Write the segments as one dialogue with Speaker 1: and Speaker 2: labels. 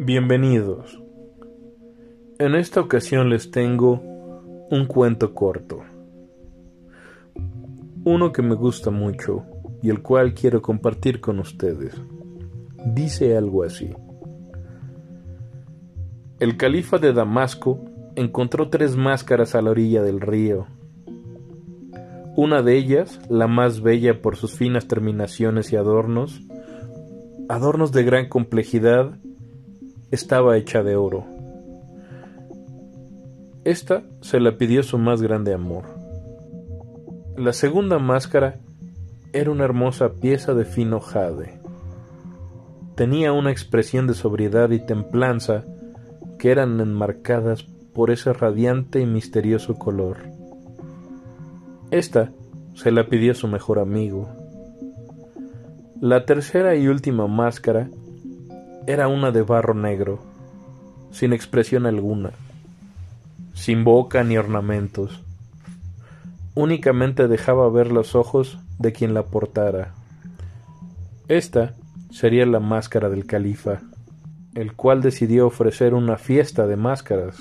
Speaker 1: Bienvenidos. En esta ocasión les tengo un cuento corto. Uno que me gusta mucho y el cual quiero compartir con ustedes. Dice algo así. El califa de Damasco encontró tres máscaras a la orilla del río. Una de ellas, la más bella por sus finas terminaciones y adornos, adornos de gran complejidad, estaba hecha de oro. Esta se la pidió su más grande amor. La segunda máscara era una hermosa pieza de fino jade. Tenía una expresión de sobriedad y templanza que eran enmarcadas por ese radiante y misterioso color. Esta se la pidió su mejor amigo. La tercera y última máscara era una de barro negro, sin expresión alguna, sin boca ni ornamentos. Únicamente dejaba ver los ojos de quien la portara. Esta sería la máscara del califa, el cual decidió ofrecer una fiesta de máscaras.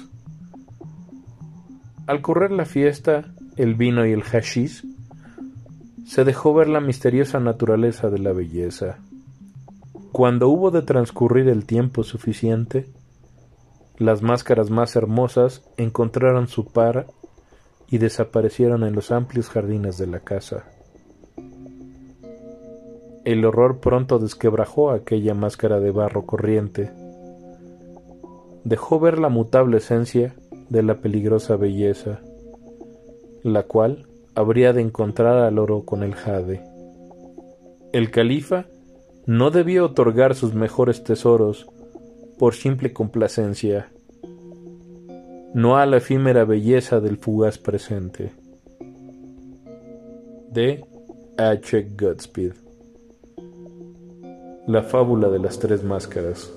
Speaker 1: Al correr la fiesta, el vino y el hashish, se dejó ver la misteriosa naturaleza de la belleza. Cuando hubo de transcurrir el tiempo suficiente, las máscaras más hermosas encontraron su par y desaparecieron en los amplios jardines de la casa. El horror pronto desquebrajó aquella máscara de barro corriente. Dejó ver la mutable esencia de la peligrosa belleza, la cual habría de encontrar al oro con el jade. El califa no debió otorgar sus mejores tesoros por simple complacencia, no a la efímera belleza del fugaz presente. De H. Godspeed La fábula de las tres máscaras.